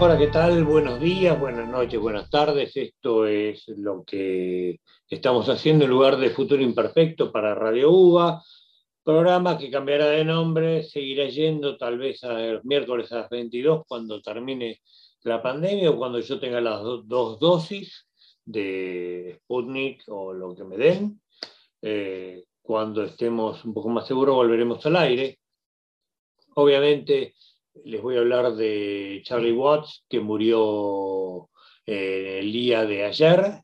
Hola, ¿qué tal? Buenos días, buenas noches, buenas tardes. Esto es lo que estamos haciendo en lugar de Futuro Imperfecto para Radio UBA, programa que cambiará de nombre, seguirá yendo tal vez a los miércoles a las 22 cuando termine la pandemia o cuando yo tenga las dos dosis de Sputnik o lo que me den. Eh, cuando estemos un poco más seguros volveremos al aire. Obviamente les voy a hablar de Charlie Watts, que murió eh, el día de ayer.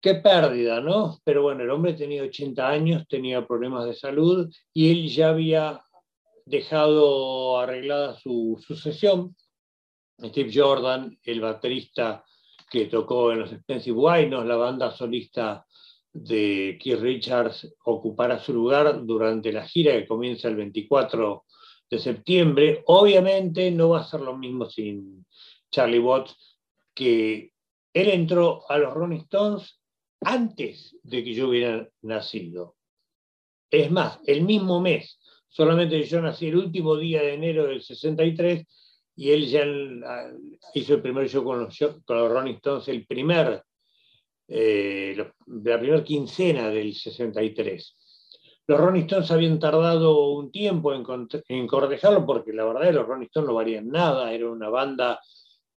Qué pérdida, ¿no? Pero bueno, el hombre tenía 80 años, tenía problemas de salud y él ya había dejado arreglada su sucesión. Steve Jordan, el baterista que tocó en los Expensive Winos, la banda solista de Keith Richards, ocupará su lugar durante la gira que comienza el 24 de septiembre. Obviamente no va a ser lo mismo sin Charlie Watts, que él entró a los Rolling Stones antes de que yo hubiera nacido. Es más, el mismo mes, solamente yo nací el último día de enero del 63 y él ya hizo el primer show con los, con Rolling Stones, el primer, eh, la primera quincena del 63. Los Rolling Stones habían tardado un tiempo en, en cortejarlo porque la verdad los Rolling Stones no valían nada, era una banda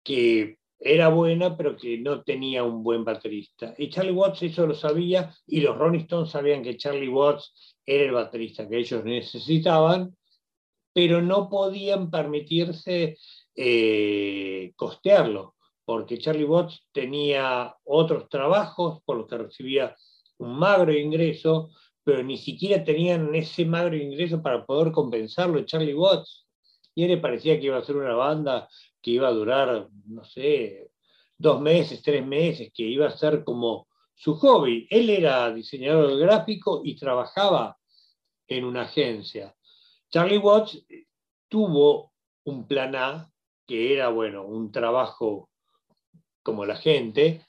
que era buena pero que no tenía un buen baterista. Y Charlie Watts eso lo sabía y los Rolling Stones sabían que Charlie Watts era el baterista que ellos necesitaban, pero no podían permitirse eh, costearlo, porque Charlie Watts tenía otros trabajos por los que recibía un magro ingreso, pero ni siquiera tenían ese magro ingreso para poder compensarlo Charlie Watts. Y él le parecía que iba a ser una banda que iba a durar, no sé, dos meses, tres meses, que iba a ser como su hobby. Él era diseñador gráfico y trabajaba en una agencia. Charlie Watts tuvo un plan A, que era, bueno, un trabajo como la gente,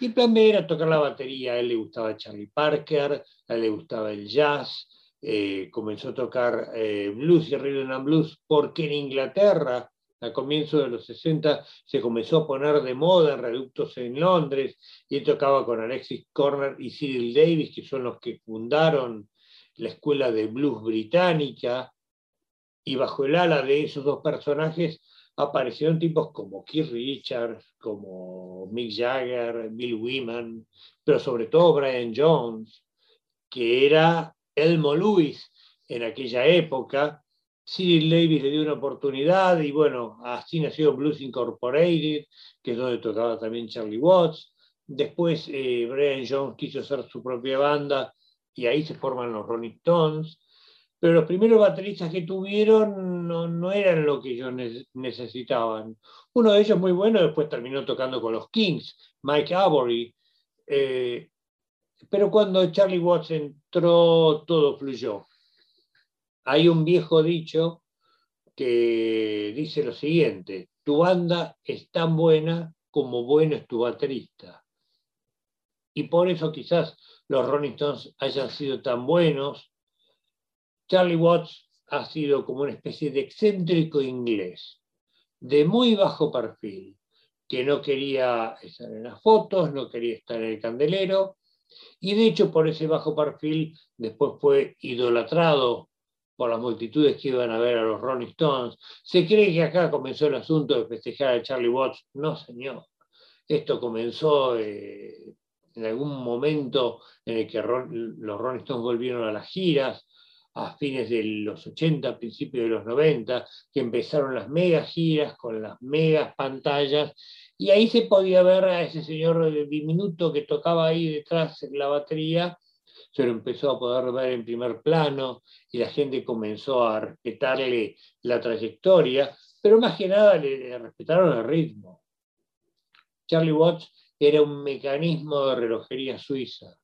y el plan B era tocar la batería, a él le gustaba Charlie Parker, a él le gustaba el jazz, eh, comenzó a tocar eh, blues y rhythm and blues porque en Inglaterra, a comienzos de los 60, se comenzó a poner de moda en reductos en Londres, y él tocaba con Alexis Corner y Cyril Davis, que son los que fundaron la escuela de blues británica, y bajo el ala de esos dos personajes aparecieron tipos como Keith Richards, como Mick Jagger, Bill Wyman, pero sobre todo Brian Jones, que era Elmo Lewis en aquella época. Cyril Davis le dio una oportunidad y bueno, así nació Blues Incorporated, que es donde tocaba también Charlie Watts. Después eh, Brian Jones quiso hacer su propia banda y ahí se forman los Rolling Stones pero los primeros bateristas que tuvieron no, eran lo que ellos necesitaban. Uno de ellos muy bueno después terminó tocando con los Kings, Mike Avery. Eh, pero cuando Charlie Watts entró, todo fluyó. Hay un viejo dicho que dice lo siguiente, tu banda es tan buena como bueno es tu baterista. Y por eso quizás los Rolling Stones hayan sido tan buenos, Charlie Watts ha sido como una especie de excéntrico inglés, de muy bajo perfil, que no quería estar en las fotos, no quería estar en el candelero, y de hecho por ese bajo perfil después fue idolatrado por las multitudes que iban a ver a los Rolling Stones. Se cree que acá comenzó el asunto de festejar a Charlie Watts. No, señor. Esto comenzó eh, en algún momento en el que los Rolling Stones volvieron a las giras, a fines de los 80, principios de los 90, que empezaron las mega giras con las megas pantallas, y ahí se podía ver a ese señor diminuto que tocaba ahí detrás la batería, se lo empezó a poder ver en primer plano y la gente comenzó a respetarle la trayectoria, pero más que nada le, respetaron el ritmo. Charlie Watts era un mecanismo de relojería suiza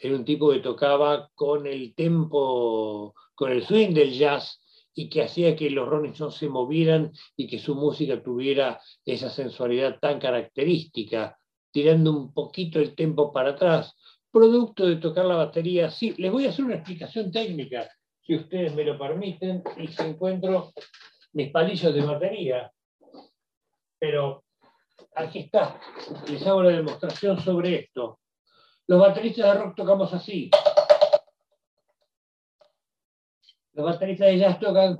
era un tipo que tocaba con el tempo, con el swing del jazz y que hacía que los Rolling Stones se movieran y que su música tuviera esa sensualidad tan característica, tirando un poquito el tempo para atrás, producto de tocar la batería. Sí, les voy a hacer una explicación técnica, si ustedes me lo permiten, y si encuentro mis palillos de batería. pero aquí está. Les hago la demostración sobre esto. Los bateristas de rock tocamos así. Los bateristas de jazz tocan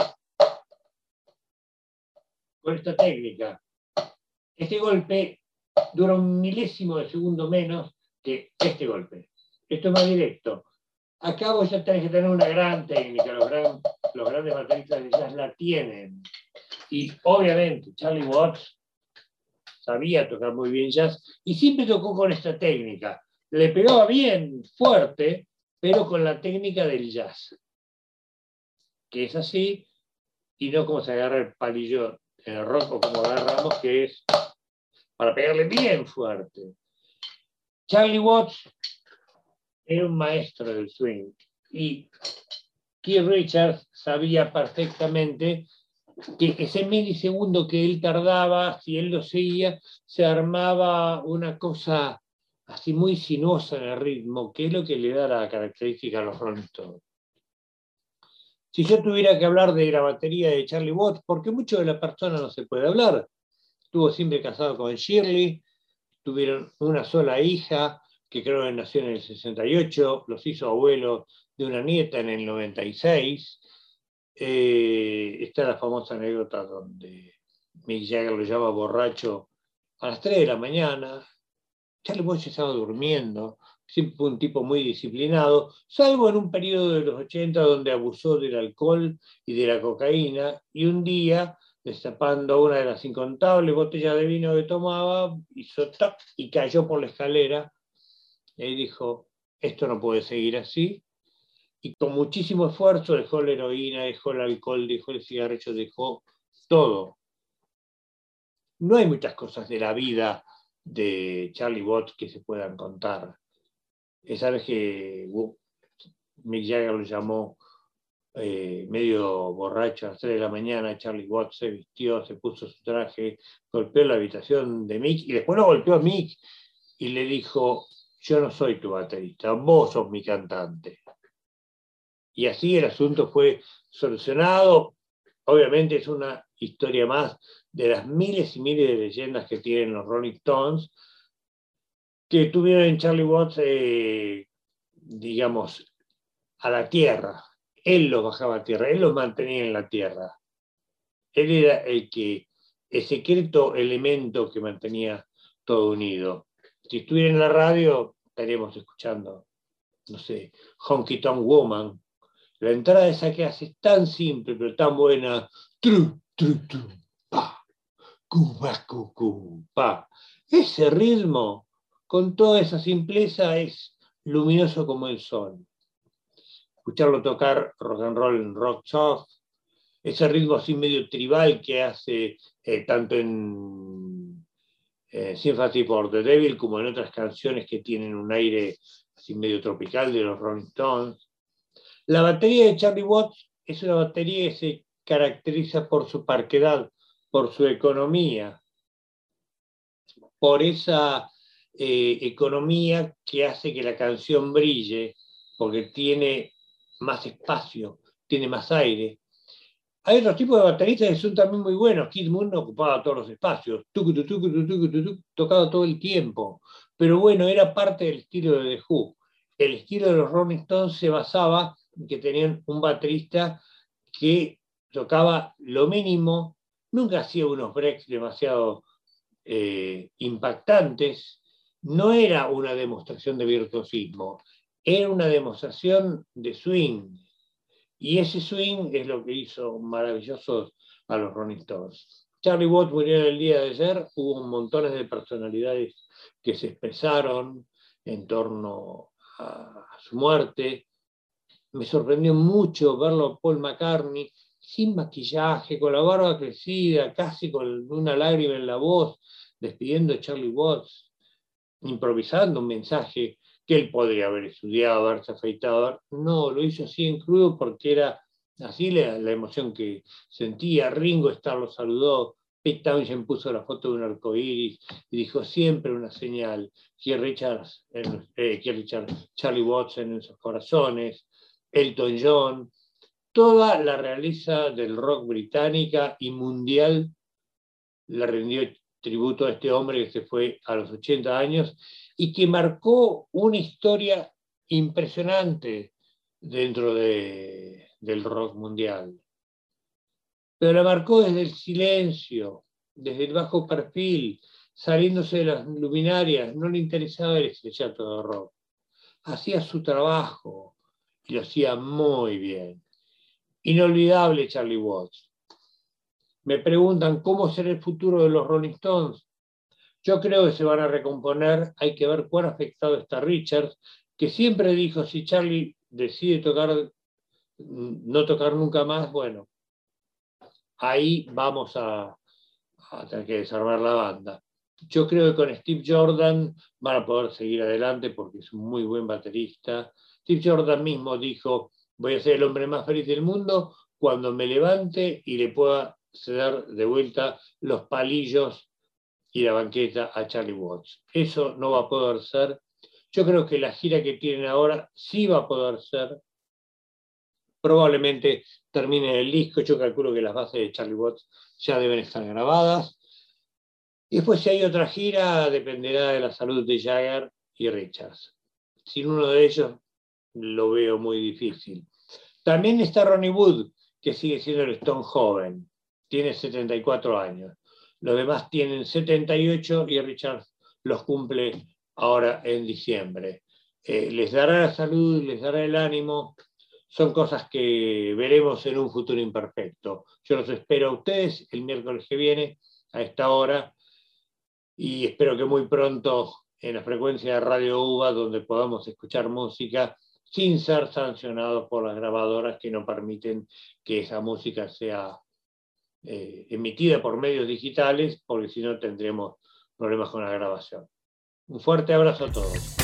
con esta técnica. Este golpe dura un milésimo de segundo menos que este golpe. Esto es más directo. Acá vos ya tenés que tener una gran técnica, los, los grandes bateristas de jazz la tienen. Y obviamente Charlie Watts sabía tocar muy bien jazz y siempre tocó con esta técnica. Le pegaba bien, fuerte, pero con la técnica del jazz, que es así, y no como se agarra el palillo en el rock o como agarramos, que es para pegarle bien fuerte. Charlie Watts era un maestro del swing y Keith Richards sabía perfectamente que ese milisegundo que él tardaba, si él lo seguía, se armaba una cosa así muy sinuosa en el ritmo, que es lo que le da la característica a los Rolling. Si yo tuviera que hablar de la batería de Charlie Watts, porque mucho de la persona no se puede hablar, estuvo siempre casado con Shirley, tuvieron una sola hija, que creo que nació en el 68, los hizo abuelo de una nieta en el 96. Eh, está la famosa anécdota donde Mick Jagger lo llama borracho a las 3 de la mañana. Charlie Watts estaba durmiendo, siempre fue un tipo muy disciplinado, salvo en un periodo de los 80 donde abusó del alcohol y de la cocaína, y un día, destapando una de las incontables botellas de vino que tomaba, hizo y cayó por la escalera y dijo, esto no puede seguir así. Y con muchísimo esfuerzo dejó la heroína, dejó el alcohol, dejó el cigarrillo, dejó todo. No hay muchas cosas de la vida de Charlie Watts que se puedan contar. Esa vez que Mick Jagger lo llamó eh, medio borracho a las 3 de la mañana, Charlie Watts se vistió, se puso su traje, golpeó la habitación de Mick y después lo golpeó a Mick y le dijo, yo no soy tu baterista, vos sos mi cantante. Y así el asunto fue solucionado. Obviamente es una historia más de las miles y miles de leyendas que tienen los Rolling Stones, que tuvieron en Charlie Watts, eh, digamos, a la tierra. Él los bajaba a tierra, él los mantenía en la tierra. Él era el que, el secreto elemento que mantenía todo unido si estuviera en la radio, estaríamos escuchando, no sé, Honky Tonk Woman. La entrada de esa que hace es tan simple, pero tan buena. Tru, pa, pa. Ese ritmo, con toda esa simpleza, es luminoso como el sol. Escucharlo tocar rock and roll en rock soft, ese ritmo así medio tribal que hace eh, tanto en eh, Sympathy for the Devil, como en otras canciones que tienen un aire así medio tropical de los Rolling Stones. La batería de Charlie Watts es una batería que se caracteriza por su parquedad, por su economía, por esa eh, economía que hace que la canción brille, porque tiene más espacio, tiene más aire, hay otros tipos de bateristas que son también muy buenos. Kid Moon ocupaba todos los espacios, tocaba todo el tiempo. Pero bueno, era parte del estilo de The Who. El estilo de los Rolling Stones se basaba en que tenían un baterista que tocaba lo mínimo, nunca hacía unos breaks demasiado eh, impactantes, no era una demostración de virtuosismo, era una demostración de swing, y ese swing es lo que hizo maravilloso a los Rolling Stones. Charlie Watts murió el día de ayer, hubo montones de personalidades que se expresaron en torno a su muerte. Me sorprendió mucho verlo Paul McCartney sin maquillaje, con la barba crecida, casi con una lágrima en la voz, despidiendo a Charlie Watts, improvisando un mensaje que él podría haber estudiado, haberse afeitado. No, lo hizo así en crudo porque era así la, emoción que sentía. Ringo Starr lo saludó, Pete Townshend puso la foto de un arcoíris y dijo siempre una señal. que Richards, eh, Richard, Charlie Watson en sus corazones, Elton John, toda la realeza del rock británica y mundial la rindió tributo a este hombre que se fue a los 80 años y que marcó una historia impresionante dentro de, del rock mundial. Pero la marcó desde el silencio, desde el bajo perfil, saliéndose de las luminarias, no le interesaba el estrellato de rock. Hacía su trabajo y lo hacía muy bien. Inolvidable Charlie Watts. Me preguntan cómo será el futuro de los Rolling Stones. Yo creo que se van a recomponer. Hay que ver cuán afectado está Richards, que siempre dijo, si Charlie decide tocar, no tocar nunca más, bueno, ahí vamos a, tener que desarmar la banda. Yo creo que con Steve Jordan van a poder seguir adelante porque es un muy buen baterista. Steve Jordan mismo dijo, voy a ser el hombre más feliz del mundo cuando me levante y le pueda ceder de vuelta los palillos y la banqueta a Charlie Watts. Eso no va a poder ser. Yo creo que la gira que tienen ahora sí va a poder ser. Probablemente termine el disco. Yo calculo que las bases de Charlie Watts ya deben estar grabadas. Después si hay otra gira, dependerá de la salud de Jagger y Richards. Sin uno de ellos lo veo muy difícil. También está Ronnie Wood, que sigue siendo el Stone joven, tiene 74 años. Los demás tienen 78 y Richard los cumple ahora en diciembre. Eh, les dará la salud, les dará el ánimo. Son cosas que veremos en un futuro imperfecto. Yo los espero a ustedes el miércoles que viene a esta hora y espero que muy pronto en la frecuencia de Radio UBA, donde podamos escuchar música sin ser sancionados por las grabadoras que no permiten que esa música sea eh, emitida por medios digitales, porque si no tendremos problemas con la grabación. Un fuerte abrazo a todos.